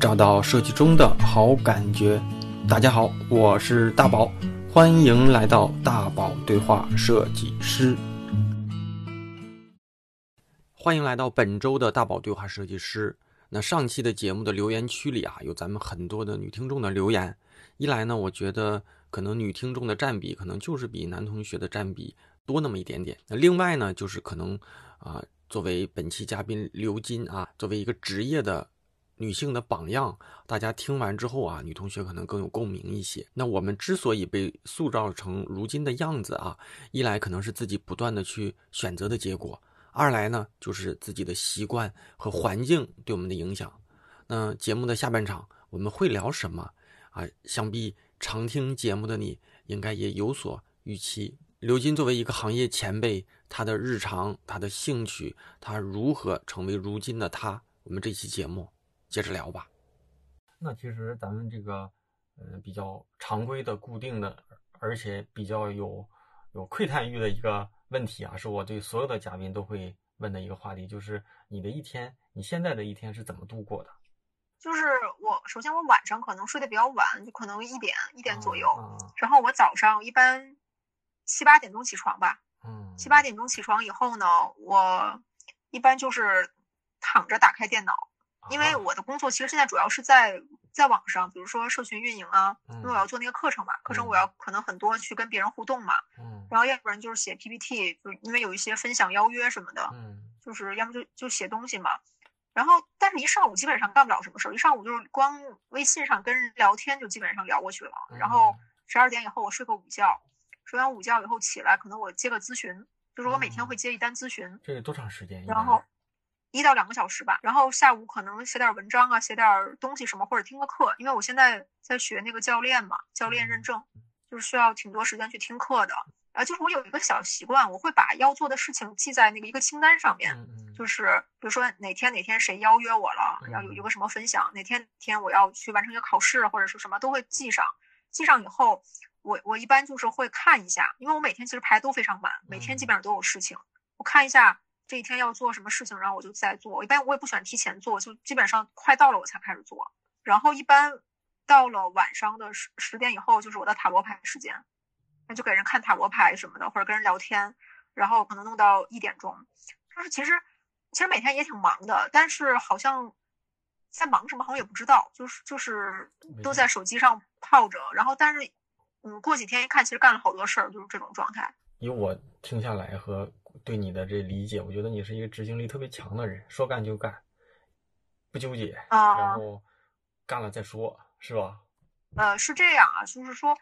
找到设计中的好感觉。大家好，我是大宝，欢迎来到大宝对话设计师。欢迎来到本周的大宝对话设计师。那上期的节目的留言区里啊，有咱们很多的女听众的留言。一来呢，我觉得可能女听众的占比可能就是比男同学的占比多那么一点点。那另外呢，就是可能啊，作为本期嘉宾刘金啊，作为一个职业的。女性的榜样，大家听完之后啊，女同学可能更有共鸣一些。那我们之所以被塑造成如今的样子啊，一来可能是自己不断的去选择的结果，二来呢就是自己的习惯和环境对我们的影响。那节目的下半场我们会聊什么啊？想必常听节目的你应该也有所预期。刘金作为一个行业前辈，他的日常、他的兴趣，他如何成为如今的他？我们这期节目。接着聊吧。那其实咱们这个，呃，比较常规的、固定的，而且比较有有窥探欲的一个问题啊，是我对所有的嘉宾都会问的一个话题，就是你的一天，你现在的一天是怎么度过的？就是我首先我晚上可能睡得比较晚，就可能一点一点左右，然后我早上一般七八点钟起床吧。嗯。七八点钟起床以后呢，我一般就是躺着打开电脑。因为我的工作其实现在主要是在在网上，比如说社群运营啊，因为我要做那个课程嘛，课程我要可能很多去跟别人互动嘛，嗯，然后要不然就是写 PPT，就因为有一些分享邀约什么的，嗯，就是要么就就写东西嘛，然后但是一上午基本上干不了什么事儿，一上午就是光微信上跟人聊天就基本上聊过去了，然后十二点以后我睡个午觉，睡完午觉以后起来，可能我接个咨询，就是我每天会接一单咨询，这得多长时间？然后。一到两个小时吧，然后下午可能写点文章啊，写点东西什么，或者听个课。因为我现在在学那个教练嘛，教练认证，就是需要挺多时间去听课的。啊，就是我有一个小习惯，我会把要做的事情记在那个一个清单上面。就是比如说哪天哪天谁邀约我了，要有一个什么分享，哪天哪天我要去完成一个考试或者是什么，都会记上。记上以后，我我一般就是会看一下，因为我每天其实排都非常满，每天基本上都有事情，我看一下。这一天要做什么事情，然后我就在做。一般我也不喜欢提前做，就基本上快到了我才开始做。然后一般到了晚上的十十点以后，就是我的塔罗牌时间，那就给人看塔罗牌什么的，或者跟人聊天，然后可能弄到一点钟。就是其实其实每天也挺忙的，但是好像在忙什么好像也不知道，就是就是都在手机上泡着。然后但是嗯，过几天一看，其实干了好多事儿，就是这种状态。以我听下来和。对你的这理解，我觉得你是一个执行力特别强的人，说干就干，不纠结啊，然后干了再说，是吧？呃，是这样啊，就是说，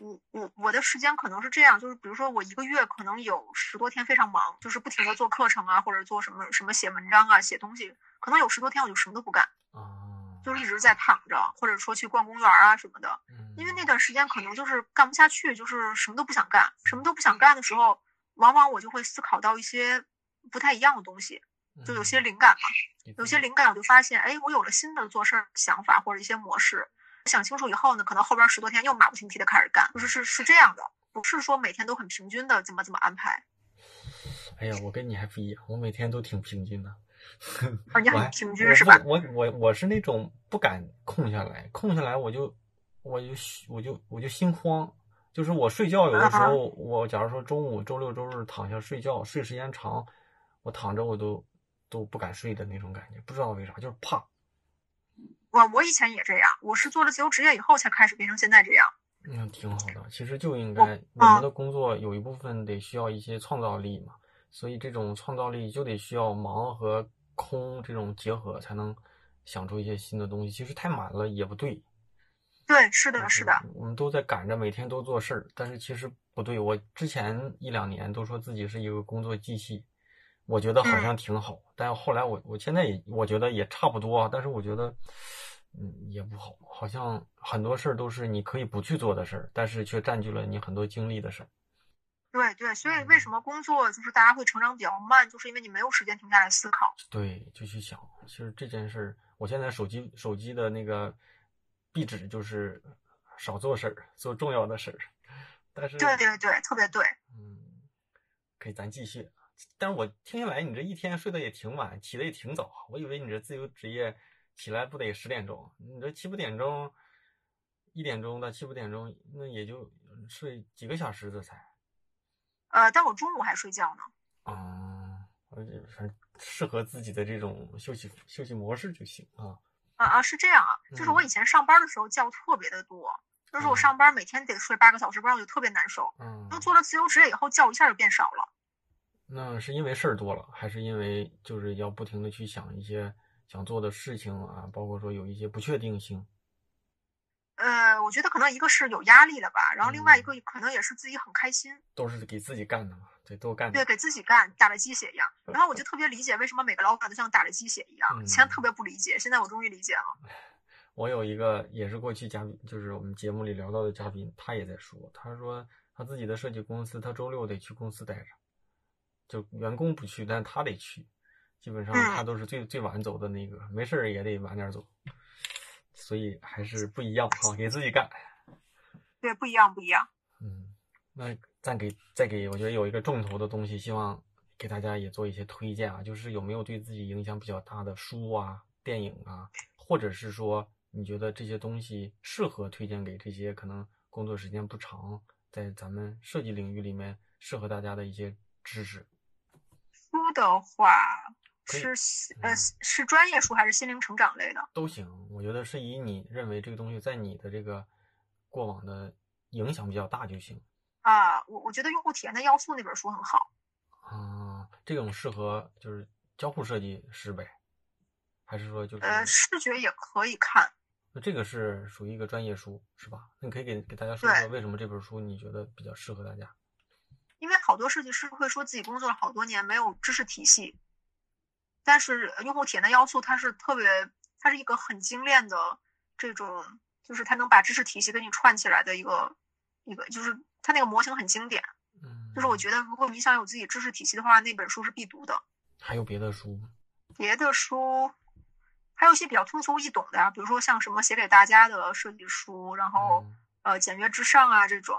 我我我的时间可能是这样，就是比如说我一个月可能有十多天非常忙，就是不停的做课程啊，或者做什么什么写文章啊，写东西，可能有十多天我就什么都不干啊，就是一直在躺着，或者说去逛公园啊什么的，因为那段时间可能就是干不下去，就是什么都不想干，什么都不想干的时候。往往我就会思考到一些不太一样的东西，就有些灵感嘛，有些灵感我就发现，哎，我有了新的做事儿想法或者一些模式。想清楚以后呢，可能后边十多天又马不停蹄的开始干，就是是是这样的，不是说每天都很平均的怎么怎么安排。哎呀，我跟你还不一样，我每天都挺平均的。啊，你 很平均是吧？我我我是那种不敢空下来，空下来我就我就我就我就心慌。就是我睡觉有的时候，我假如说中午、周六、周日躺下睡觉，睡时间长，我躺着我都都不敢睡的那种感觉，不知道为啥，就是怕。我我以前也这样，我是做了自由职业以后才开始变成现在这样。嗯挺好的，其实就应该我们的工作有一部分得需要一些创造力嘛，所以这种创造力就得需要忙和空这种结合，才能想出一些新的东西。其实太满了也不对。对，是的，是的，我们都在赶着每天都做事儿，但是其实不对。我之前一两年都说自己是一个工作机器，我觉得好像挺好，但后来我我现在也我觉得也差不多，但是我觉得嗯也不好，好像很多事儿都是你可以不去做的事儿，但是却占据了你很多精力的事儿。对对，所以为什么工作就是大家会成长比较慢，就是因为你没有时间停下来思考。对，就去想，其实这件事儿，我现在手机手机的那个。壁纸就是少做事儿，做重要的事儿。但是对对对，特别对。嗯，可以，咱继续。但是我听下来，你这一天睡得也挺晚，起得也挺早。我以为你这自由职业起来不得十点钟？你这七八点钟，一点钟到七八点钟，那也就睡几个小时这才。呃，但我中午还睡觉呢。啊，反正适合自己的这种休息休息模式就行啊。啊啊，是这样啊，就是我以前上班的时候觉特别的多，就是我上班每天得睡八个小时，不然我就特别难受。嗯。那做了自由职业以后，觉一下就变少了。那是因为事儿多了，还是因为就是要不停的去想一些想做的事情啊？包括说有一些不确定性。呃，我觉得可能一个是有压力了吧，然后另外一个可能也是自己很开心。都是给自己干的嘛，对，都干。对，给自己干，打了鸡血一样。然后我就特别理解为什么每个老板都像打了鸡血一样，以前特别不理解，现在我终于理解了。我有一个也是过去嘉宾，就是我们节目里聊到的嘉宾，他也在说，他说他自己的设计公司，他周六得去公司待着。就员工不去，但他得去。基本上他都是最最晚走的那个，没事儿也得晚点走。所以还是不一样哈，给自己干。对，不一样，不一样。嗯，那再给再给，我觉得有一个重头的东西，希望给大家也做一些推荐啊，就是有没有对自己影响比较大的书啊、电影啊，或者是说你觉得这些东西适合推荐给这些可能工作时间不长，在咱们设计领域里面适合大家的一些知识。书的话是呃是专业书还是心灵成长类的都行，我觉得是以你认为这个东西在你的这个过往的影响比较大就行。啊，我我觉得用户体验的要素那本书很好。啊，这种适合就是交互设计师呗，还是说就是呃视觉也可以看。那这个是属于一个专业书是吧？那你可以给给大家说说为什么这本书你觉得比较适合大家。因为好多设计师会说自己工作了好多年没有知识体系，但是用户体验的要素它是特别，它是一个很精炼的这种，就是它能把知识体系给你串起来的一个一个，就是它那个模型很经典。嗯，就是我觉得如果你想有自己知识体系的话，那本书是必读的。还有别的书吗？别的书还有一些比较通俗易懂的呀，比如说像什么写给大家的设计书，然后呃简约至上啊这种。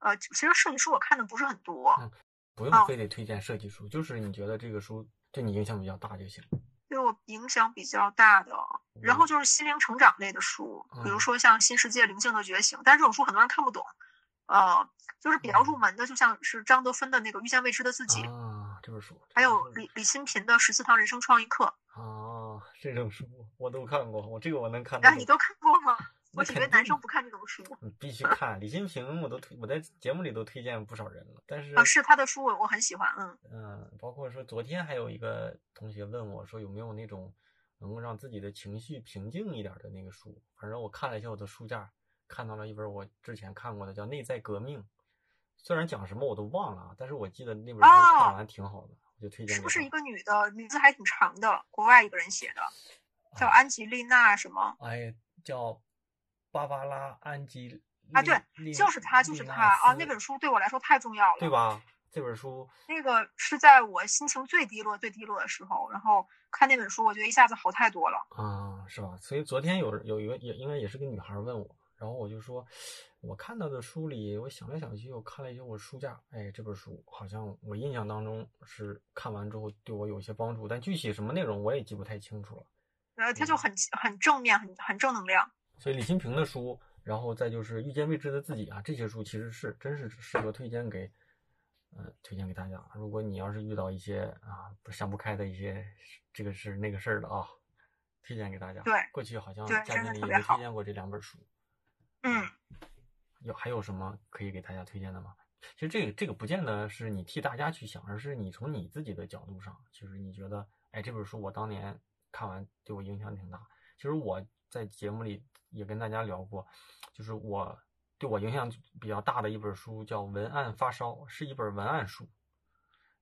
呃，其实设计书我看的不是很多，嗯，不用非得推荐设计书，就是你觉得这个书对你影响比较大就行。对我影响比较大的，然后就是心灵成长类的书，比如说像《新世界灵性的觉醒》，但是这种书很多人看不懂，呃，就是比较入门的，就像是张德芬的那个《遇见未知的自己》啊，这本书，还有李李新平的《十四堂人生创意课》啊，这种书我都看过，我这个我能看。啊，你都看过吗？我以为男生不看这种书。你必须看李新平，我都推我在节目里都推荐不少人了。但是啊，是他的书我我很喜欢，嗯嗯，包括说昨天还有一个同学问我说有没有那种能够让自己的情绪平静一点的那个书。反正我看了一下我的书架，看到了一本我之前看过的叫《内在革命》，虽然讲什么我都忘了，但是我记得那本书看完挺好的，我就推荐。是不是一个女的，名字还挺长的，国外一个人写的，叫安吉丽娜什么？哎，叫。芭芭拉·安吉啊，对，就是她，就是她啊！那本书对我来说太重要了，对吧？这本书那个是在我心情最低落、最低落的时候，然后看那本书，我觉得一下子好太多了啊，是吧？所以昨天有有一个也应该也是个女孩问我，然后我就说，我看到的书里，我想来想去，我看了一下我书架，哎，这本书好像我印象当中是看完之后对我有一些帮助，但具体什么内容我也记不太清楚了。呃，他就很很正面，很很正能量。所以李新平的书，然后再就是遇见未知的自己啊，这些书其实是真是适合推荐给，呃，推荐给大家。如果你要是遇到一些啊不想不开的一些这个事那个事儿的啊，推荐给大家。对，过去好像嘉宾里也推荐过这两本书。嗯，有还有什么可以给大家推荐的吗？其实这个这个不见得是你替大家去想，而是你从你自己的角度上，其实你觉得，哎，这本书我当年看完对我影响挺大。其实我在节目里。也跟大家聊过，就是我对我影响比较大的一本书叫《文案发烧》，是一本文案书。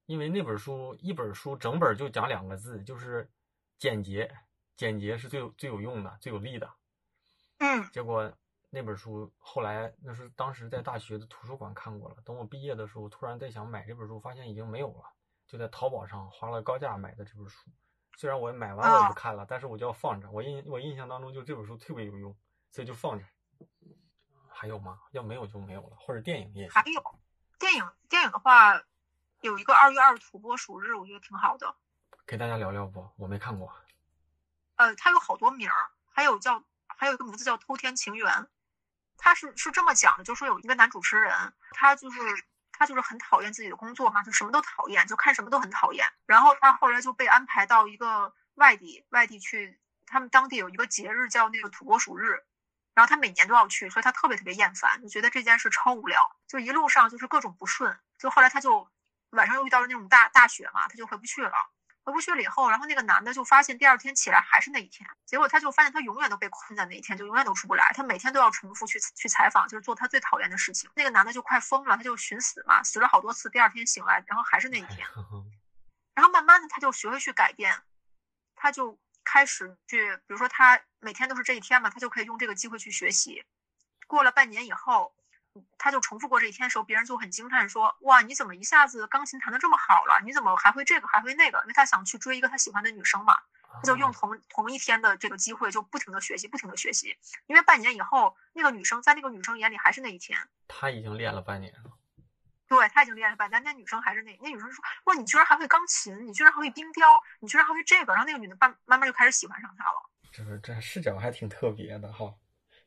因为那本书一本书整本就讲两个字，就是简洁，简洁是最最有用的、最有力的。嗯。结果那本书后来那是当时在大学的图书馆看过了，等我毕业的时候，突然在想买这本书，发现已经没有了，就在淘宝上花了高价买的这本书。虽然我买完我也不看了，但是我就要放着。我印我印象当中就这本书特别有用，所以就放着。还有吗？要没有就没有了。或者电影也还有电影电影的话，有一个二月二土拨鼠日，我觉得挺好的。给大家聊聊不？我没看过。呃，它有好多名儿，还有叫还有一个名字叫偷天情缘，他是是这么讲的，就说有一个男主持人，他就是他就是很讨厌自己的工作嘛，就什么都讨厌，就看什么都很讨厌。然后他后来就被安排到一个外地外地去，他们当地有一个节日叫那个土拨鼠日，然后他每年都要去，所以他特别特别厌烦，就觉得这件事超无聊，就一路上就是各种不顺。就后来他就晚上又遇到了那种大大雪嘛，他就回不去了。回不去了以后，然后那个男的就发现第二天起来还是那一天，结果他就发现他永远都被困在那一天，就永远都出不来。他每天都要重复去去采访，就是做他最讨厌的事情。那个男的就快疯了，他就寻死嘛，死了好多次，第二天醒来，然后还是那一天。然后慢慢的他就学会去改变，他就开始去，比如说他每天都是这一天嘛，他就可以用这个机会去学习。过了半年以后。他就重复过这一天的时候，别人就很惊叹说：“哇，你怎么一下子钢琴弹得这么好了？你怎么还会这个还会那个？”因为他想去追一个他喜欢的女生嘛，他就用同同一天的这个机会，就不停的学习，不停的学习。因为半年以后，那个女生在那个女生眼里还是那一天。他已经练了半年了。对他已经练了半年，那女生还是那那女生说：“哇，你居然还会钢琴，你居然还会冰雕，你居然还会这个。”然后那个女的慢慢慢就开始喜欢上他了。这个这视角还挺特别的哈。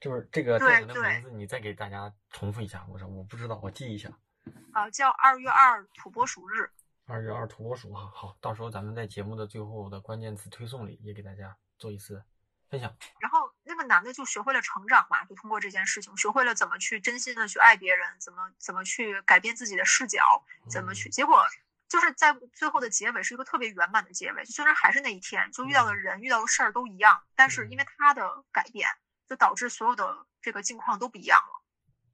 就是这个电影的名字，你再给大家重复一下。我说我不知道，我记一下。啊，叫二月二土拨鼠日。二月二土拨鼠哈，好，到时候咱们在节目的最后的关键词推送里也给大家做一次分享。然后那个男的就学会了成长嘛，就通过这件事情学会了怎么去真心的去爱别人，怎么怎么去改变自己的视角，怎么去。结果就是在最后的结尾是一个特别圆满的结尾，就虽然还是那一天，就遇到的人遇到的事儿都一样，但是因为他的改变。就导致所有的这个境况都不一样了，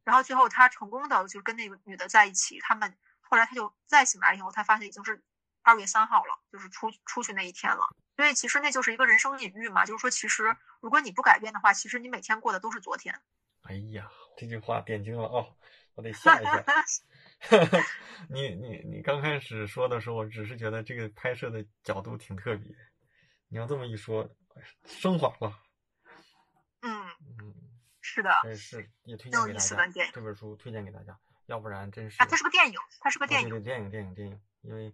然后最后他成功的就跟那个女的在一起，他们后来他就再醒来以后，他发现已经是二月三号了，就是出出去那一天了。所以其实那就是一个人生隐喻嘛，就是说其实如果你不改变的话，其实你每天过的都是昨天。哎呀，这句话点睛了哦，我得下一下。你你你刚开始说的时候，我只是觉得这个拍摄的角度挺特别，你要这么一说，升华了。嗯嗯，是的，是也推荐给大家。这本书推荐给大家，要不然真是啊，它是个电影，它是个电影，电影，电影，电影。因为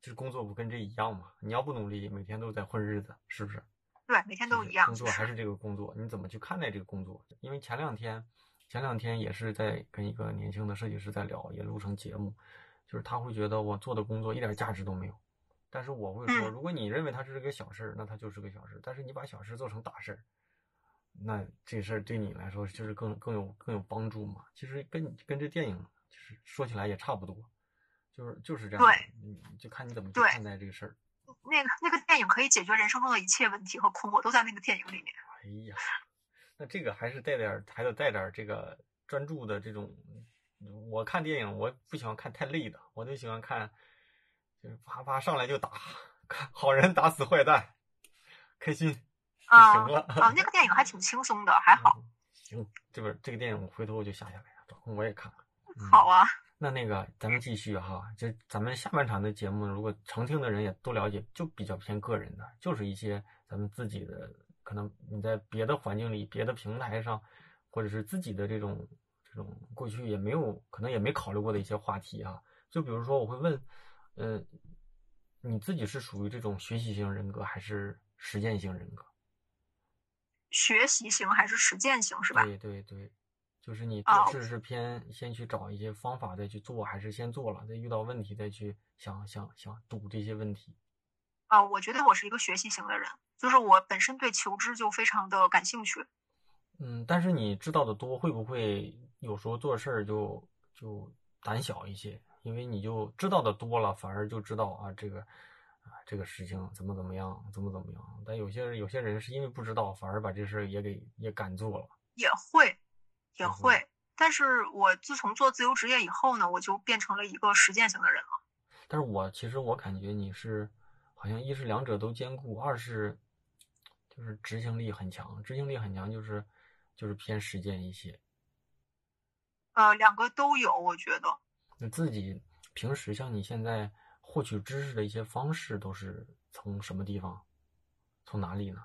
就是工作不跟这一样嘛，你要不努力，每天都在混日子，是不是？对，每天都一样。工作还是这个工作，你怎么去看待这个工作？因为前两天，前两天也是在跟一个年轻的设计师在聊，也录成节目，就是他会觉得我做的工作一点价值都没有。但是我会说，如果你认为它是个小事儿，那它就是个小事儿。但是你把小事做成大事。那这事儿对你来说就是更更有更有帮助嘛？其实跟跟这电影就是说起来也差不多，就是就是这样。对，就看你怎么去看待这个事儿。那个那个电影可以解决人生中的一切问题和困惑，都在那个电影里面。哎呀，那这个还是带点还得带点这个专注的这种。我看电影，我不喜欢看太累的，我就喜欢看，就是啪啪上来就打，好人打死坏蛋，开心。啊啊，那个电影还挺轻松的，还好。行，这本这个电影我回头我就下下来，找空我也看看。好啊。那那个咱们继续哈，就咱们下半场的节目，如果常听的人也都了解，就比较偏个人的，就是一些咱们自己的，可能你在别的环境里、别的平台上，或者是自己的这种这种过去也没有，可能也没考虑过的一些话题啊。就比如说，我会问，嗯，你自己是属于这种学习型人格还是实践型人格？学习型还是实践型是吧？对对对，就是你做事是偏先去找一些方法再去做，还是先做了再遇到问题再去想想想堵这些问题？啊，我觉得我是一个学习型的人，就是我本身对求知就非常的感兴趣。嗯，但是你知道的多，会不会有时候做事儿就就胆小一些？因为你就知道的多了，反而就知道啊这个。这个事情怎么怎么样，怎么怎么样？但有些人有些人是因为不知道，反而把这事也给也敢做了。也会，也会。但是我自从做自由职业以后呢，我就变成了一个实践型的人了。但是我其实我感觉你是，好像一是两者都兼顾，二是就是执行力很强。执行力很强就是就是偏实践一些。呃，两个都有，我觉得。你自己平时像你现在。获取知识的一些方式都是从什么地方，从哪里呢？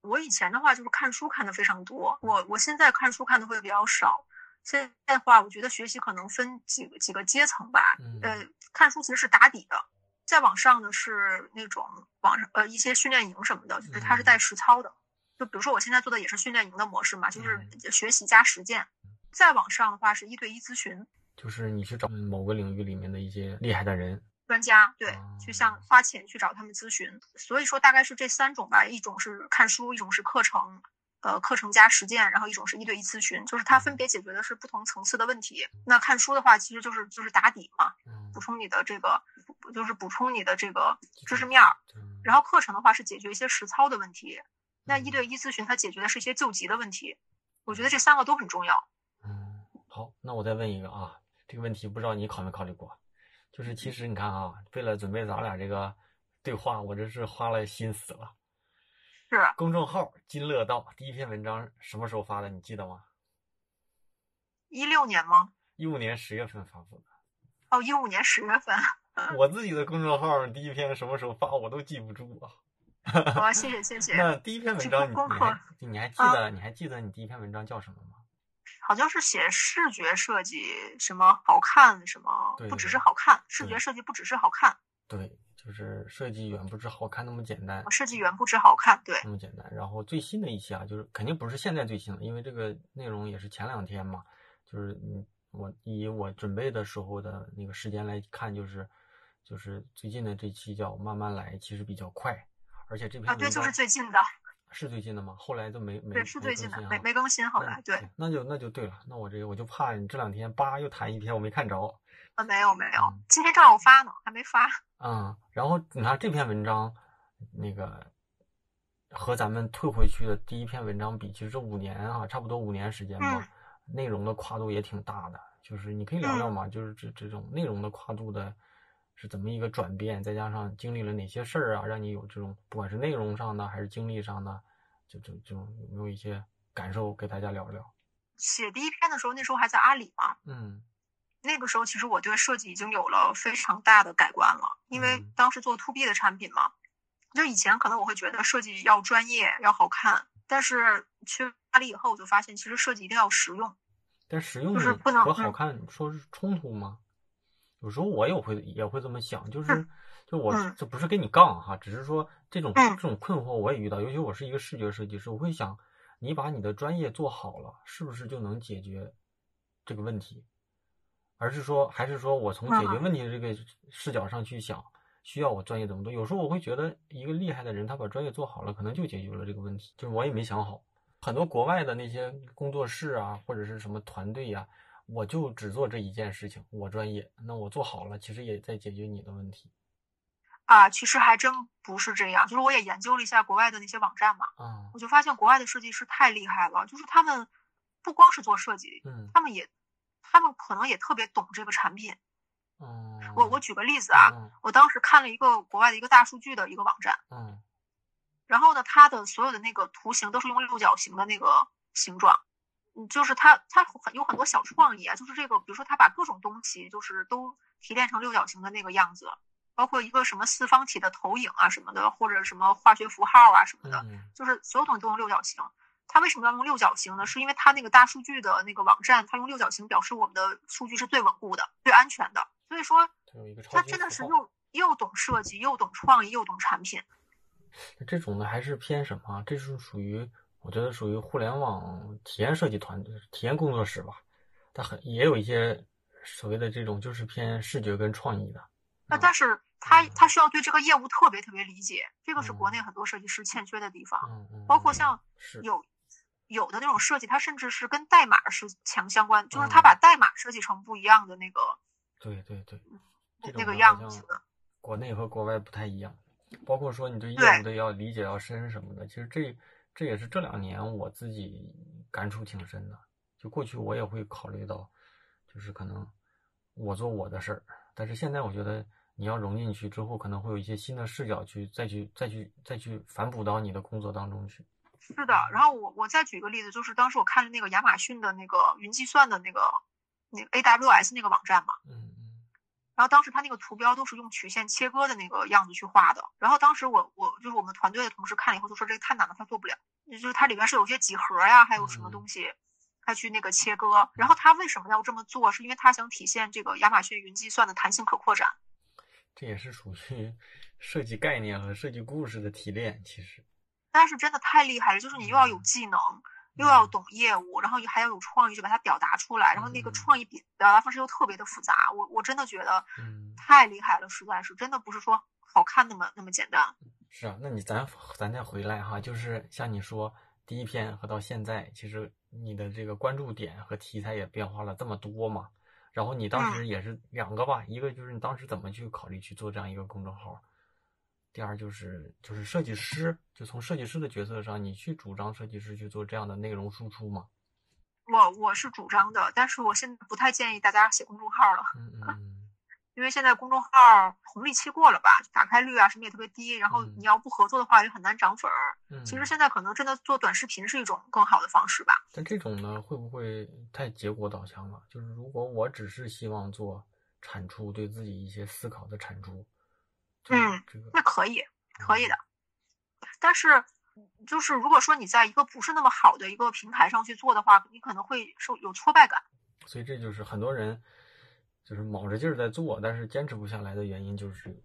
我以前的话就是看书看的非常多，我我现在看书看的会比较少。现在的话，我觉得学习可能分几个几个阶层吧。呃，看书其实是打底的，再往上呢是那种网上呃一些训练营什么的，就是它是带实操的。就比如说我现在做的也是训练营的模式嘛，就是学习加实践。再往上的话是一对一咨询，就是你去找某个领域里面的一些厉害的人。专家对，去向花钱去找他们咨询，所以说大概是这三种吧，一种是看书，一种是课程，呃，课程加实践，然后一种是一对一咨询，就是它分别解决的是不同层次的问题。那看书的话，其实就是就是打底嘛，补充你的这个，就是补充你的这个知识面儿。然后课程的话是解决一些实操的问题，那一对一咨询它解决的是一些救急的问题。我觉得这三个都很重要。嗯，好，那我再问一个啊，这个问题不知道你考没考虑过？就是其实你看啊，为了准备咱俩这个对话，我这是花了心思了。是公众号“金乐道”第一篇文章什么时候发的？你记得吗？一六年吗？一五年十月份发布的。哦，一五年十月份。我自己的公众号第一篇什么时候发，我都记不住啊。好，谢谢谢谢。那第一篇文章你你还你还记得你还记得你第一篇文章叫什么吗？好像是写视觉设计，什么好看，什么不只是好看，视觉设计不只是好看。对，就是设计远不止好看那么简单。设计远不止好看，对，那么简单。然后最新的一期啊，就是肯定不是现在最新的，因为这个内容也是前两天嘛。就是嗯，我以我准备的时候的那个时间来看，就是就是最近的这期叫慢慢来，其实比较快，而且这篇啊对，就是最近的。是最近的吗？后来都没没对，是最近的，没没更新。后来对，那就那就对了。那我这个我就怕你这两天叭又弹一篇，我没看着。啊，没有没有，今天正好发呢，还没发。嗯，然后你看这篇文章，那个和咱们退回去的第一篇文章比，其实这五年啊，差不多五年时间吧，内容的跨度也挺大的。就是你可以聊聊嘛，就是这这种内容的跨度的。是怎么一个转变？再加上经历了哪些事儿啊，让你有这种不管是内容上的还是经历上的，就就就有没有一些感受给大家聊聊？写第一篇的时候，那时候还在阿里嘛，嗯，那个时候其实我对设计已经有了非常大的改观了，因为当时做 to B 的产品嘛，就以前可能我会觉得设计要专业要好看，但是去阿里以后，我就发现其实设计一定要实用，但实用就是不能和好看说是冲突吗？有时候我也会也会这么想，就是，就我这不是跟你杠哈，只是说这种这种困惑我也遇到。尤其我是一个视觉设计师，我会想，你把你的专业做好了，是不是就能解决这个问题？而是说，还是说我从解决问题的这个视角上去想，需要我专业怎么做？有时候我会觉得，一个厉害的人，他把专业做好了，可能就解决了这个问题。就是我也没想好，很多国外的那些工作室啊，或者是什么团队呀。我就只做这一件事情，我专业，那我做好了，其实也在解决你的问题。啊，其实还真不是这样，就是我也研究了一下国外的那些网站嘛，嗯，我就发现国外的设计师太厉害了，就是他们不光是做设计，嗯，他们也，他们可能也特别懂这个产品。嗯，我我举个例子啊，我当时看了一个国外的一个大数据的一个网站，嗯，然后呢，它的所有的那个图形都是用六角形的那个形状。就是他，他很有很多小创意啊。就是这个，比如说他把各种东西，就是都提炼成六角形的那个样子，包括一个什么四方体的投影啊什么的，或者什么化学符号啊什么的，就是所有东西都用六角形。他为什么要用六角形呢？是因为他那个大数据的那个网站，他用六角形表示我们的数据是最稳固的、最安全的。所以说，他真的是又又懂设计，又懂创意，又懂产品。这种的还是偏什么？这是属于。我觉得属于互联网体验设计团队、体验工作室吧，它很也有一些所谓的这种就是偏视觉跟创意的。那但是他他需要对这个业务特别特别理解，这个是国内很多设计师欠缺的地方。嗯嗯。包括像有有的那种设计，它甚至是跟代码是强相关，就是它把代码设计成不一样的那个。对对对。那个样子。国内和国外不太一样，包括说你对业务的要理解要深什么的，其实这。这也是这两年我自己感触挺深的。就过去我也会考虑到，就是可能我做我的事儿，但是现在我觉得你要融进去之后，可能会有一些新的视角去再去再去再去反哺到你的工作当中去。是的，然后我我再举个例子，就是当时我看了那个亚马逊的那个云计算的那个那个 AWS 那个网站嘛。嗯。然后当时他那个图标都是用曲线切割的那个样子去画的。然后当时我我就是我们团队的同事看了以后就说这个太难了，他做不了。就是它里面是有些几何呀，还有什么东西，他去那个切割。然后他为什么要这么做？是因为他想体现这个亚马逊云计算的弹性可扩展。这也是属于设计概念和设计故事的提炼，其实。但是真的太厉害了，就是你又要有技能，又要懂业务，然后还要有创意去把它表达出来，然后那个创意表表达方式又特别的复杂，我我真的觉得，太厉害了，实在是，真的不是说好看那么那么简单。是啊，那你咱咱再回来哈，就是像你说第一篇和到现在，其实你的这个关注点和题材也变化了这么多嘛。然后你当时也是两个吧，一个就是你当时怎么去考虑去做这样一个公众号，第二就是就是设计师，就从设计师的角色上，你去主张设计师去做这样的内容输出吗？我我是主张的，但是我现在不太建议大家写公众号了。嗯嗯。因为现在公众号红利期过了吧，打开率啊什么也特别低，然后你要不合作的话也很难涨粉儿。其实现在可能真的做短视频是一种更好的方式吧。但这种呢，会不会太结果导向了？就是如果我只是希望做产出，对自己一些思考的产出，嗯，那可以，可以的。但是就是如果说你在一个不是那么好的一个平台上去做的话，你可能会受有挫败感。所以这就是很多人。就是卯着劲儿在做，但是坚持不下来的原因就是，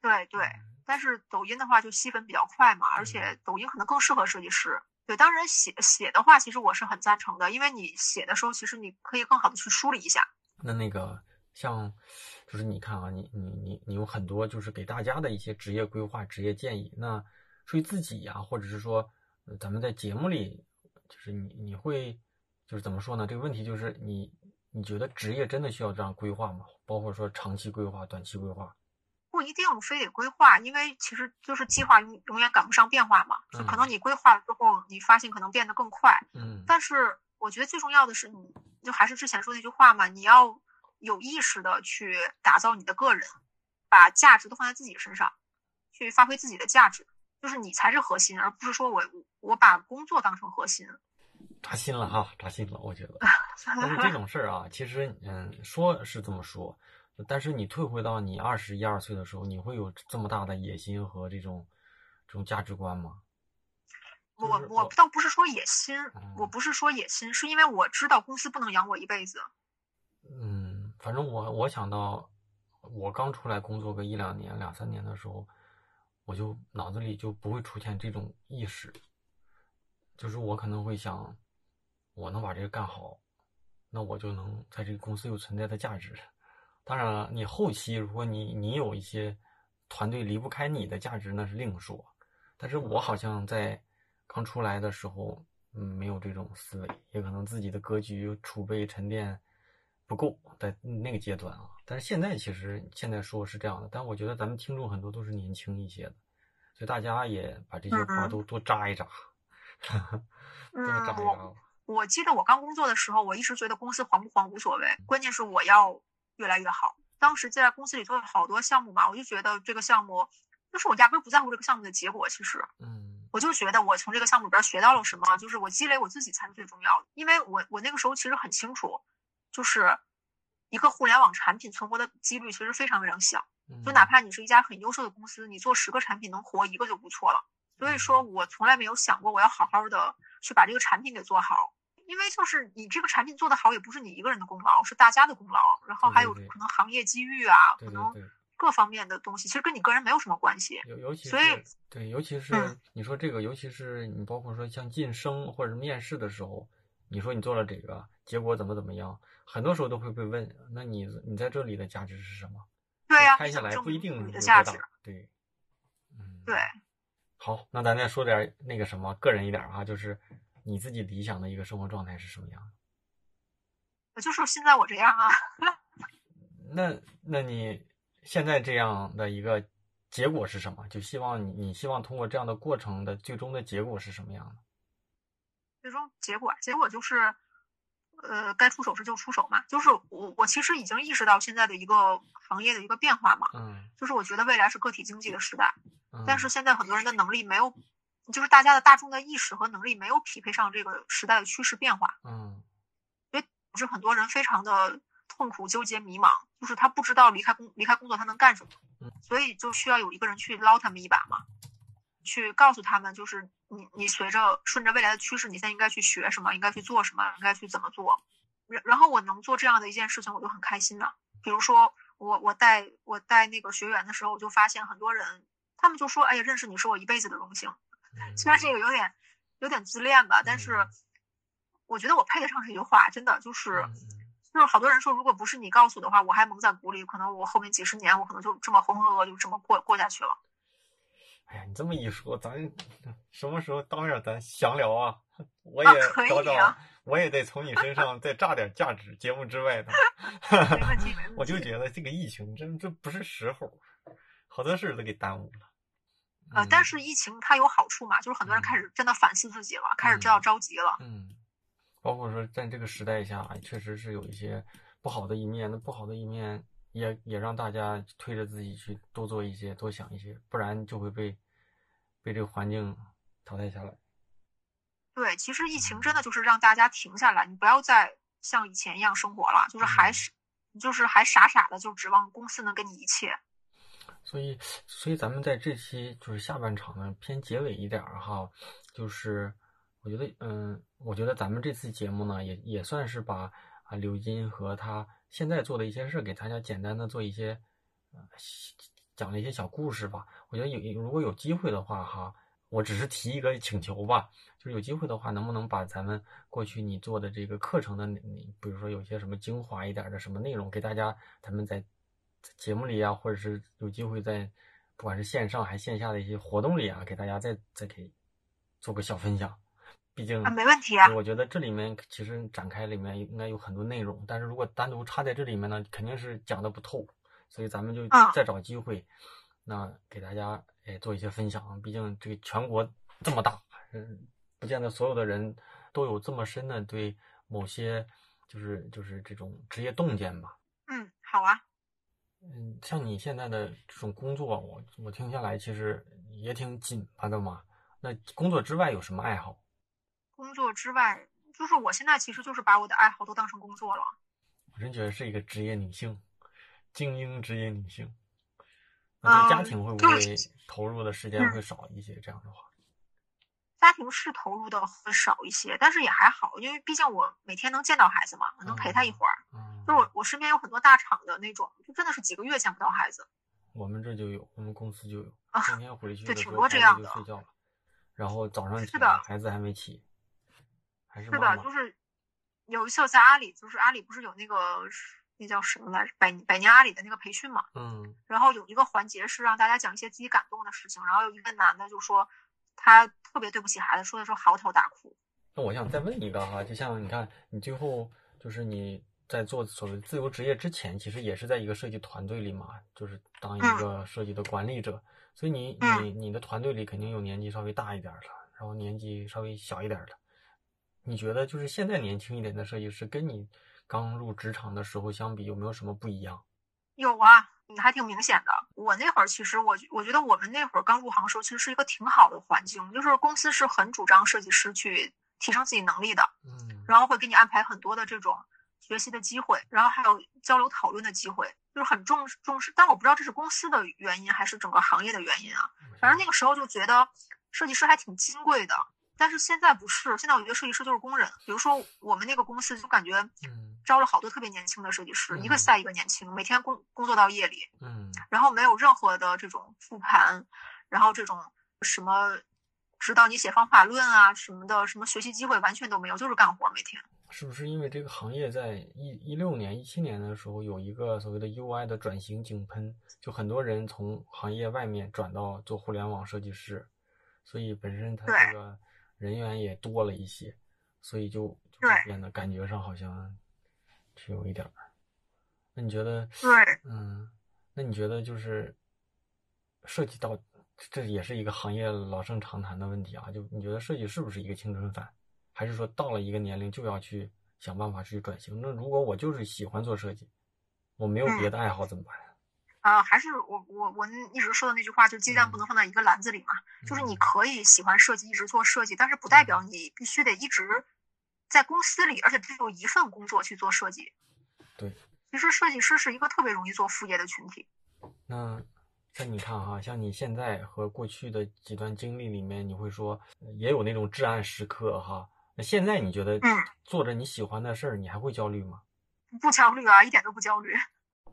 对对。但是抖音的话就吸粉比较快嘛，而且抖音可能更适合设计师。对，当然写写的话，其实我是很赞成的，因为你写的时候，其实你可以更好的去梳理一下。那那个像，就是你看啊，你你你你有很多就是给大家的一些职业规划、职业建议。那属于自己呀，或者是说咱们在节目里，就是你你会就是怎么说呢？这个问题就是你。你觉得职业真的需要这样规划吗？包括说长期规划、短期规划，不一定非得规划，因为其实就是计划永永远赶不上变化嘛。就可能你规划了之后，你发现可能变得更快。嗯。但是我觉得最重要的是，你就还是之前说那句话嘛，你要有意识的去打造你的个人，把价值都放在自己身上，去发挥自己的价值，就是你才是核心，而不是说我我把工作当成核心。扎心了哈，扎心了，我觉得。但是这种事儿啊，其实嗯，说是这么说，但是你退回到你二十一二岁的时候，你会有这么大的野心和这种这种价值观吗？我我倒不是说野心，我不是说野心，是因为我知道公司不能养我一辈子。嗯，反正我我想到我刚出来工作个一两年、两三年的时候，我就脑子里就不会出现这种意识，就是我可能会想。我能把这个干好，那我就能在这个公司有存在的价值。当然了，你后期如果你你有一些团队离不开你的价值，那是另说。但是我好像在刚出来的时候，嗯，没有这种思维，也可能自己的格局储备沉淀不够，在那个阶段啊。但是现在其实现在说是这样的，但我觉得咱们听众很多都是年轻一些的，所以大家也把这些话都多扎一扎，多扎一扎。我记得我刚工作的时候，我一直觉得公司黄不黄无所谓，关键是我要越来越好。当时在公司里做了好多项目嘛，我就觉得这个项目，就是我压根不在乎这个项目的结果。其实，嗯，我就觉得我从这个项目里边学到了什么，就是我积累我自己才是最重要的。因为我我那个时候其实很清楚，就是一个互联网产品存活的几率其实非常非常小。就哪怕你是一家很优秀的公司，你做十个产品能活一个就不错了。所以说我从来没有想过我要好好的去把这个产品给做好，因为就是你这个产品做得好，也不是你一个人的功劳，是大家的功劳。然后还有可能行业机遇啊，可能各方面的东西，其实跟你个人没有什么关系。尤尤其所以对，尤其是你说这个，尤其是你包括说像晋升或者面试的时候，你说你做了这个，结果怎么怎么样，很多时候都会被问，那你你在这里的价值是什么？对呀，拍下来不一定你的价值。对，嗯，对。好，那咱再说点那个什么个人一点啊，就是你自己理想的一个生活状态是什么样？我就是现在我这样啊。那那你现在这样的一个结果是什么？就希望你你希望通过这样的过程的最终的结果是什么样的？最终结果，结果就是，呃，该出手时就出手嘛。就是我我其实已经意识到现在的一个行业的一个变化嘛。嗯。就是我觉得未来是个体经济的时代。但是现在很多人的能力没有，就是大家的大众的意识和能力没有匹配上这个时代的趋势变化，嗯，所以导致很多人非常的痛苦、纠结、迷茫，就是他不知道离开工离开工作他能干什么，所以就需要有一个人去捞他们一把嘛，去告诉他们，就是你你随着顺着未来的趋势，你现在应该去学什么，应该去做什么，应该去怎么做，然然后我能做这样的一件事情，我就很开心了。比如说。我我带我带那个学员的时候，我就发现很多人，他们就说：“哎呀，认识你是我一辈子的荣幸。”虽然这个有点有点自恋吧，但是我觉得我配得上这句话，真的就是就是好多人说，如果不是你告诉的话，我还蒙在鼓里，可能我后面几十年我可能就这么浑浑噩噩就这么过过下去了。哎呀，你这么一说，咱 什么时候当面咱详聊啊？我也找找，我也得从你身上 再榨点价值，节目之外的。我就觉得这个疫情真这不是时候，好多事都给耽误了。呃，但是疫情它有好处嘛，就是很多人开始真的反思自己了，开始知道着急了。嗯，包括说在这个时代下，确实是有一些不好的一面。那不好的一面也也让大家推着自己去多做一些，多想一些，不然就会被被这个环境淘汰下来。对，其实疫情真的就是让大家停下来，你不要再像以前一样生活了，就是还是就是还傻傻的就指望公司能给你一切。所以，所以咱们在这期就是下半场呢，偏结尾一点儿哈，就是我觉得，嗯，我觉得咱们这次节目呢，也也算是把啊刘金和他现在做的一些事给大家简单的做一些呃讲了一些小故事吧。我觉得有如果有机会的话哈。我只是提一个请求吧，就是有机会的话，能不能把咱们过去你做的这个课程的，你比如说有些什么精华一点的什么内容，给大家，咱们在节目里啊，或者是有机会在不管是线上还线下的一些活动里啊，给大家再再给做个小分享。毕竟啊，没问题啊。我觉得这里面其实展开里面应该有很多内容，但是如果单独插在这里面呢，肯定是讲的不透，所以咱们就再找机会，那给大家。哎，做一些分享，毕竟这个全国这么大，嗯，不见得所有的人都有这么深的对某些就是就是这种职业洞见吧。嗯，好啊。嗯，像你现在的这种工作，我我听下来其实也挺紧巴的嘛。那工作之外有什么爱好？工作之外，就是我现在其实就是把我的爱好都当成工作了。我真觉得是一个职业女性，精英职业女性。那家庭会不会投入的时间会少一些？这样的话，家庭是投入的会少一些，但是也还好，因为毕竟我每天能见到孩子嘛，我能陪他一会儿。就我我身边有很多大厂的那种，就真的是几个月见不到孩子。我们这就有，我们公司就有，天天回去的时候孩子就睡觉了，然后早上起来孩子还没起，还是是的，就是有一次在阿里，就是阿里不是有那个。那叫什么来着？百百年阿里的那个培训嘛，嗯，然后有一个环节是让大家讲一些自己感动的事情，然后有一个男的就说他特别对不起孩子，说的时候嚎啕大哭。那我想再问一个哈，就像你看，你最后就是你在做所谓自由职业之前，其实也是在一个设计团队里嘛，就是当一个设计的管理者，所以你你你的团队里肯定有年纪稍微大一点的，然后年纪稍微小一点的，你觉得就是现在年轻一点的设计师跟你。刚入职场的时候相比有没有什么不一样？有啊，你还挺明显的。我那会儿其实我我觉得我们那会儿刚入行的时候，其实是一个挺好的环境，就是公司是很主张设计师去提升自己能力的，嗯，然后会给你安排很多的这种学习的机会，然后还有交流讨论的机会，就是很重重视。但我不知道这是公司的原因还是整个行业的原因啊。反正那个时候就觉得设计师还挺金贵的，但是现在不是，现在我觉得设计师就是工人。比如说我们那个公司就感觉，嗯。招了好多特别年轻的设计师，一个赛一个年轻，每天工工作到夜里，嗯，然后没有任何的这种复盘，然后这种什么指导你写方法论啊什么的，什么学习机会完全都没有，就是干活每天。是不是因为这个行业在一一六年、一七年的时候有一个所谓的 UI 的转型井喷，就很多人从行业外面转到做互联网设计师，所以本身他这个人员也多了一些，所以就就变得感觉上好像。是有一点儿，那你觉得？对，嗯，那你觉得就是涉及到这也是一个行业老生常谈的问题啊？就你觉得设计是不是一个青春饭，还是说到了一个年龄就要去想办法去转型？那如果我就是喜欢做设计，我没有别的爱好怎么办？啊，还是我我我一直说的那句话，就鸡蛋不能放在一个篮子里嘛。就是你可以喜欢设计，一直做设计，但是不代表你必须得一直。在公司里，而且只有一份工作去做设计。对，其实设计师是一个特别容易做副业的群体。那像你看哈，像你现在和过去的几段经历里面，你会说也有那种至暗时刻哈。那现在你觉得，嗯，做着你喜欢的事儿，你还会焦虑吗？不焦虑啊，一点都不焦虑。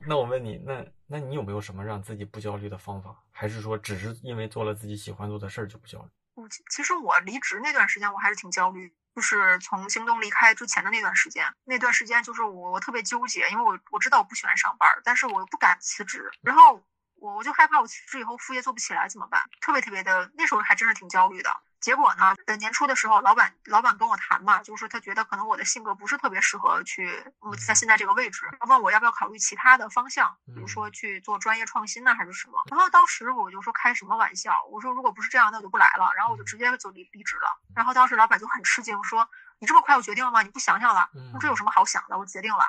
那我问你，那那你有没有什么让自己不焦虑的方法？还是说只是因为做了自己喜欢做的事儿就不焦虑？我其实我离职那段时间我还是挺焦虑，就是从京东离开之前的那段时间，那段时间就是我我特别纠结，因为我我知道我不喜欢上班，但是我又不敢辞职，然后我我就害怕我辞职以后副业做不起来怎么办？特别特别的，那时候还真是挺焦虑的。结果呢？呃，年初的时候，老板老板跟我谈嘛，就是说他觉得可能我的性格不是特别适合去在现在这个位置，问我要不要考虑其他的方向，比如说去做专业创新呢，还是什么。然后当时我就说开什么玩笑，我说如果不是这样，那我就不来了。然后我就直接就离离职了。然后当时老板就很吃惊，说你这么快就决定了吗？你不想想了？我说这有什么好想的？我决定了。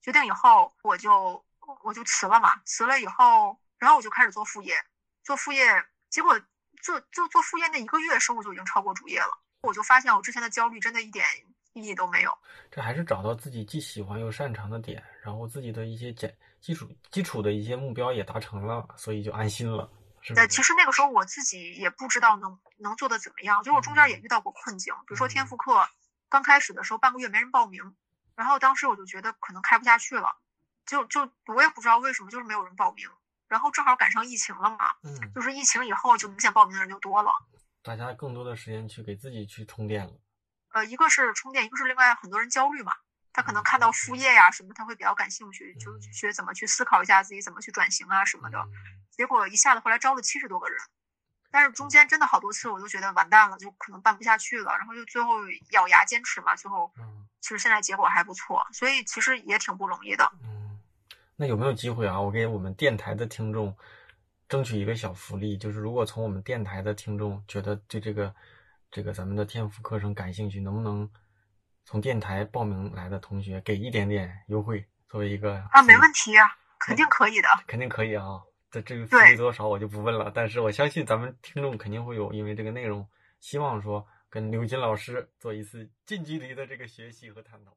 决定以后我就我就辞了嘛。辞了以后，然后我就开始做副业，做副业，结果。做做做副业那一个月收入就已经超过主业了，我就发现我之前的焦虑真的一点意义都没有。这还是找到自己既喜欢又擅长的点，然后自己的一些简基础基础的一些目标也达成了，所以就安心了。对，其实那个时候我自己也不知道能能做的怎么样，就我中间也遇到过困境，比如说天赋课刚开始的时候半个月没人报名，然后当时我就觉得可能开不下去了，就就我也不知道为什么就是没有人报名。然后正好赶上疫情了嘛，嗯，就是疫情以后就明显报名的人就多了，大家更多的时间去给自己去充电了。呃，一个是充电，一个是另外很多人焦虑嘛，他可能看到副业呀什么，他会比较感兴趣，就学怎么去思考一下自己怎么去转型啊什么的。结果一下子后来招了七十多个人，但是中间真的好多次我都觉得完蛋了，就可能办不下去了，然后就最后咬牙坚持嘛，最后其实现在结果还不错，所以其实也挺不容易的。那有没有机会啊？我给我们电台的听众争取一个小福利，就是如果从我们电台的听众觉得对这个这个咱们的天赋课程感兴趣，能不能从电台报名来的同学给一点点优惠，作为一个啊，没问题啊，肯定可以的，肯定可以啊。这这个福利多少我就不问了，但是我相信咱们听众肯定会有，因为这个内容，希望说跟刘金老师做一次近距离的这个学习和探讨。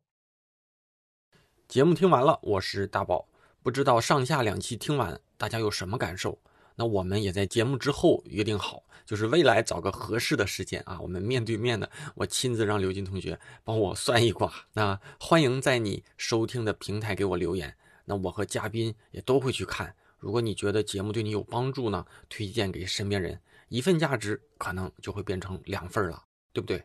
节目听完了，我是大宝。不知道上下两期听完大家有什么感受？那我们也在节目之后约定好，就是未来找个合适的时间啊，我们面对面的，我亲自让刘金同学帮我算一卦。那欢迎在你收听的平台给我留言，那我和嘉宾也都会去看。如果你觉得节目对你有帮助呢，推荐给身边人，一份价值可能就会变成两份了，对不对？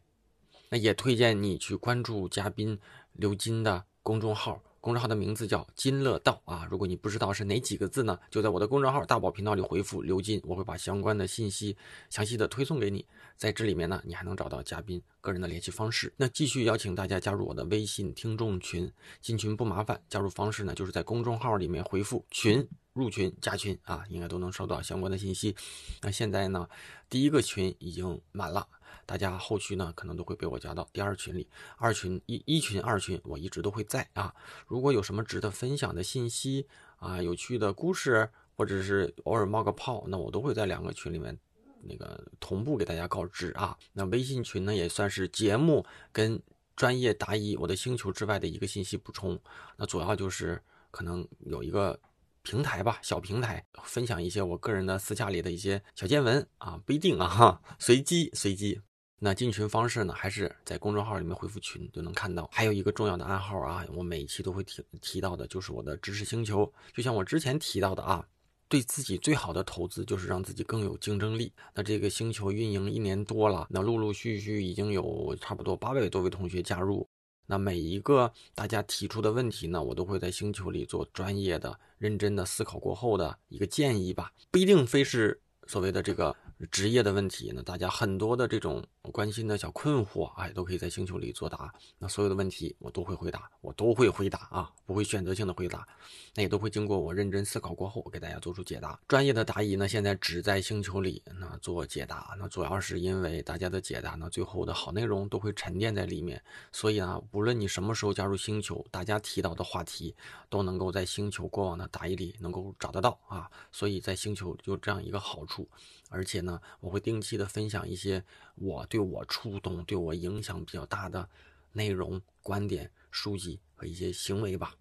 那也推荐你去关注嘉宾刘金的公众号。公众号的名字叫金乐道啊，如果你不知道是哪几个字呢，就在我的公众号大宝频道里回复刘金，我会把相关的信息详细的推送给你。在这里面呢，你还能找到嘉宾个人的联系方式。那继续邀请大家加入我的微信听众群，进群不麻烦，加入方式呢就是在公众号里面回复群入群加群啊，应该都能收到相关的信息。那现在呢，第一个群已经满了。大家后续呢，可能都会被我加到第二群里，二群一一群二群，我一直都会在啊。如果有什么值得分享的信息啊，有趣的故事，或者是偶尔冒个泡，那我都会在两个群里面那个同步给大家告知啊。那微信群呢，也算是节目跟专业答疑我的星球之外的一个信息补充。那主要就是可能有一个平台吧，小平台，分享一些我个人的私下里的一些小见闻啊，不一定啊哈，随机随机。那进群方式呢？还是在公众号里面回复群就能看到。还有一个重要的暗号啊，我每一期都会提提到的，就是我的知识星球。就像我之前提到的啊，对自己最好的投资就是让自己更有竞争力。那这个星球运营一年多了，那陆陆续续已经有差不多八百多位同学加入。那每一个大家提出的问题呢，我都会在星球里做专业的、认真的思考过后的一个建议吧，不一定非是所谓的这个。职业的问题呢，大家很多的这种关心的小困惑，哎，都可以在星球里作答。那所有的问题我都会回答，我都会回答啊，不会选择性的回答，那也都会经过我认真思考过后给大家做出解答。专业的答疑呢，现在只在星球里那做解答，那主要是因为大家的解答呢，最后的好内容都会沉淀在里面，所以啊，无论你什么时候加入星球，大家提到的话题都能够在星球过往的答疑里能够找得到啊，所以在星球就这样一个好处。而且呢，我会定期的分享一些我对我触动、对我影响比较大的内容、观点、书籍和一些行为吧。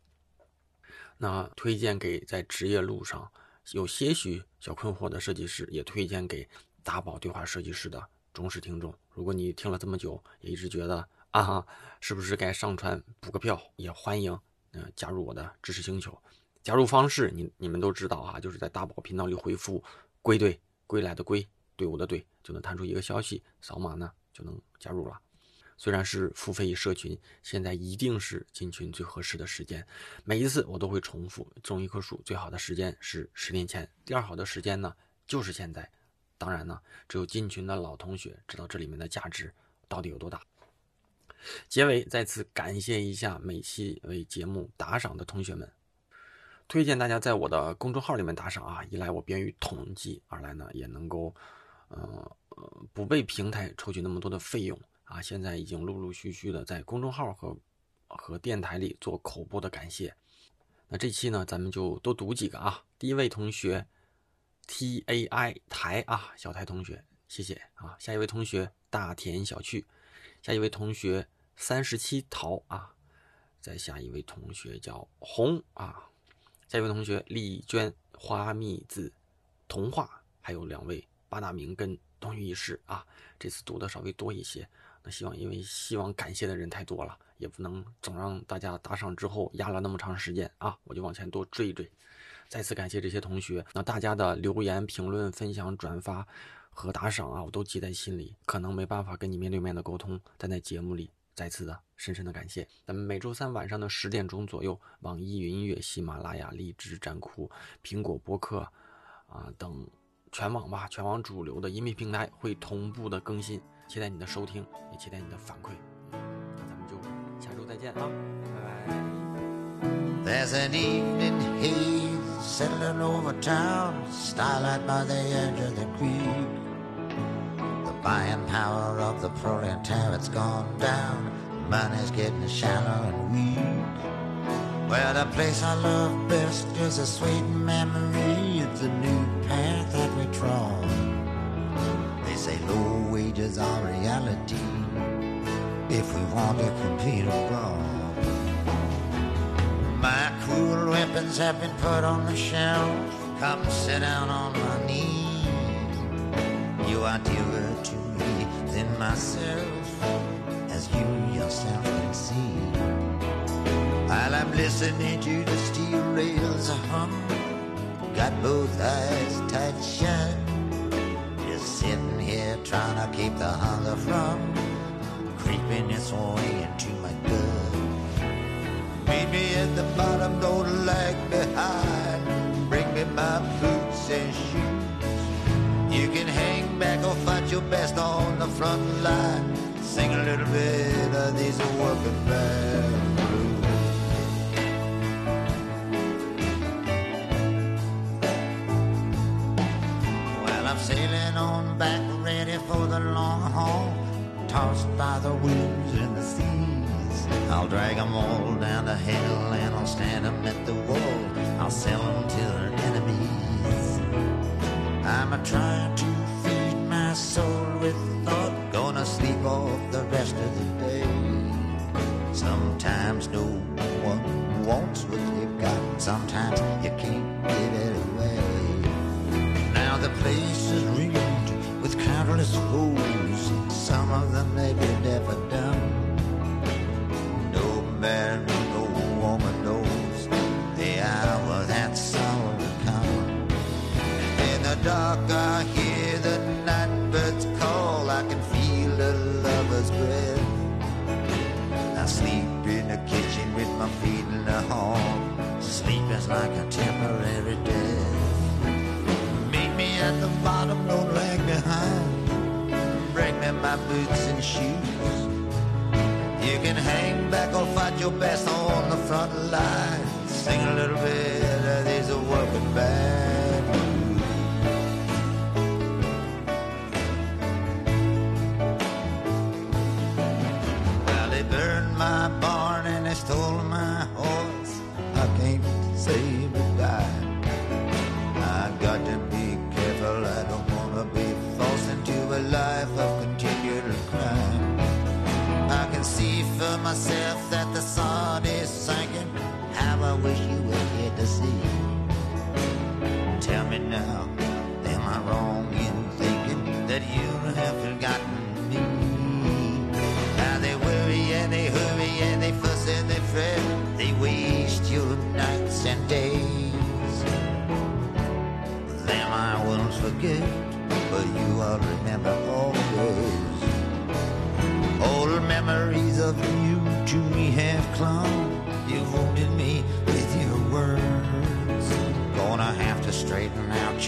那推荐给在职业路上有些许小困惑的设计师，也推荐给大宝对话设计师的忠实听众。如果你听了这么久，也一直觉得啊，是不是该上传补个票？也欢迎嗯加入我的知识星球。加入方式你你们都知道啊，就是在大宝频道里回复“归队”，归来的归，队伍的队，就能弹出一个消息，扫码呢就能加入了。虽然是付费社群，现在一定是进群最合适的时间。每一次我都会重复，种一棵树最好的时间是十年前，第二好的时间呢就是现在。当然呢，只有进群的老同学知道这里面的价值到底有多大。结尾再次感谢一下每期为节目打赏的同学们，推荐大家在我的公众号里面打赏啊，一来我便于统计，二来呢也能够，嗯不被平台抽取那么多的费用。啊，现在已经陆陆续续的在公众号和和电台里做口播的感谢。那这期呢，咱们就多读几个啊。第一位同学，T A I 台啊，小台同学，谢谢啊。下一位同学，大田小趣。下一位同学，三十七桃啊。再下一位同学叫红啊。下一位同学，丽娟花蜜子童话。还有两位八大名跟东隅一世啊。这次读的稍微多一些。那希望，因为希望感谢的人太多了，也不能总让大家打赏之后压了那么长时间啊，我就往前多追一追。再次感谢这些同学，那大家的留言、评论、分享、转发和打赏啊，我都记在心里。可能没办法跟你面对面的沟通，但在节目里再次的深深的感谢。咱们每周三晚上的十点钟左右，网易云音乐、喜马拉雅、荔枝、站酷、苹果播客啊等全网吧、全网主流的音频平台会同步的更新。期待你的收听，也期待你的反馈。那咱们就下周再见啊，拜拜。There's an evening haze settling over town, starlight by the edge of the creek. The buying power of the proletariat's gone down, money's getting shallow and weak. Well, the place I love best is a sweet memory. It's a new path that we trod They say low wages are reality if we want to compete abroad. My cruel weapons have been put on the shelf. Come sit down on my knee. You are dearer to me than myself, as you yourself can see. Listening to the steel rails hum, got both eyes tight shut Just sitting here trying to keep the hunger from creeping its way into my gut. Meet me at the bottom, don't lag behind. Bring me my boots and shoes. You can hang back or fight your best on the front line. Sing a little bit of these working blues. For the long haul, tossed by the winds and the seas. I'll drag 'em all down to hell and I'll stand 'em at the wall. I'll sell 'em to their enemies. I'm a trying to feed my soul with thought, some of them may be deaf. No man, no woman knows the hour that sorrow will come. In the dark, I hear the night birds call. I can feel a lover's breath. I sleep in the kitchen with my feet in the hall. Sleep is like a temporary boots and shoes. You can hang back or fight your best on the front line. Sing a little bit of these working band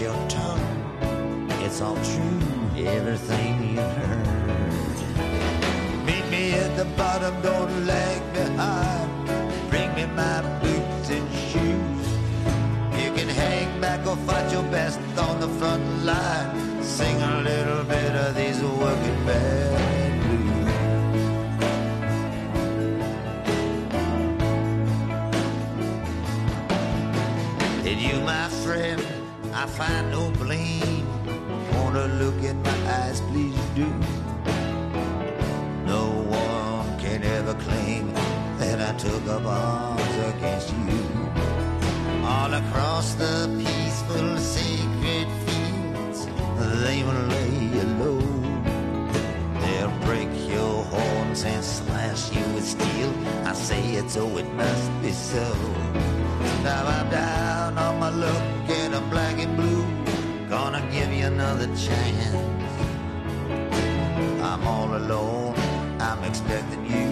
your tongue. It's all true, everything you heard. Meet me at the bottom, don't lag behind. Bring me my boots and shoes. You can hang back or fight your best on the front line. Sing a little bit of these working bands. Find no blame. Wanna look in my eyes, please do. No one can ever claim that I took up arms against you. All across the peaceful, sacred fields, they will lay you low. They'll break your horns and slash you with steel. I say it so it must be so. Now I'm down on my luck black and blue. Gonna give you another chance. I'm all alone. I'm expecting you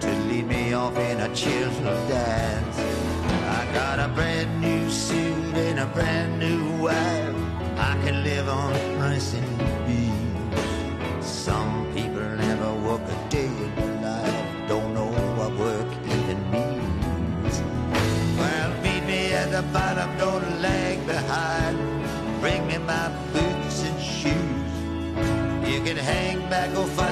to lead me off in a cheerful dance. I got a brand new suit and a brand new wife. I can live on and hang back or fight.